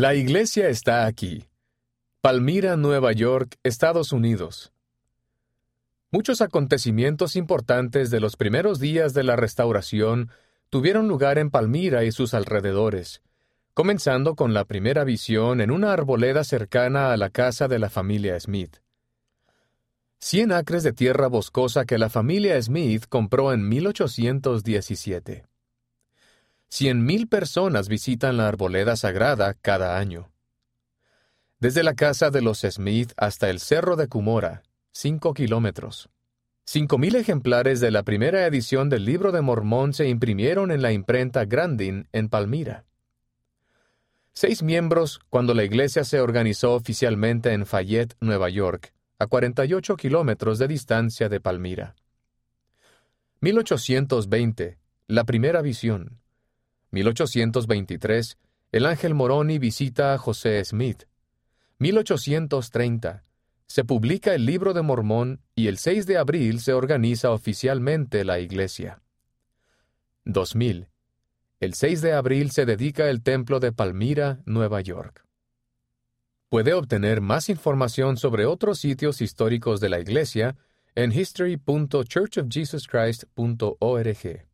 La iglesia está aquí. Palmira, Nueva York, Estados Unidos. Muchos acontecimientos importantes de los primeros días de la restauración tuvieron lugar en Palmira y sus alrededores, comenzando con la primera visión en una arboleda cercana a la casa de la familia Smith. Cien acres de tierra boscosa que la familia Smith compró en 1817. Cien mil personas visitan la arboleda sagrada cada año. Desde la casa de los Smith hasta el cerro de Cumora, cinco kilómetros. Cinco mil ejemplares de la primera edición del Libro de Mormón se imprimieron en la imprenta Grandin en Palmira. Seis miembros cuando la iglesia se organizó oficialmente en Fayette, Nueva York, a 48 kilómetros de distancia de Palmira. 1820, la primera visión. 1823, el ángel Moroni visita a José Smith. 1830, se publica el Libro de Mormón y el 6 de abril se organiza oficialmente la iglesia. 2000. El 6 de abril se dedica el templo de Palmira, Nueva York. Puede obtener más información sobre otros sitios históricos de la iglesia en history.churchofjesuschrist.org.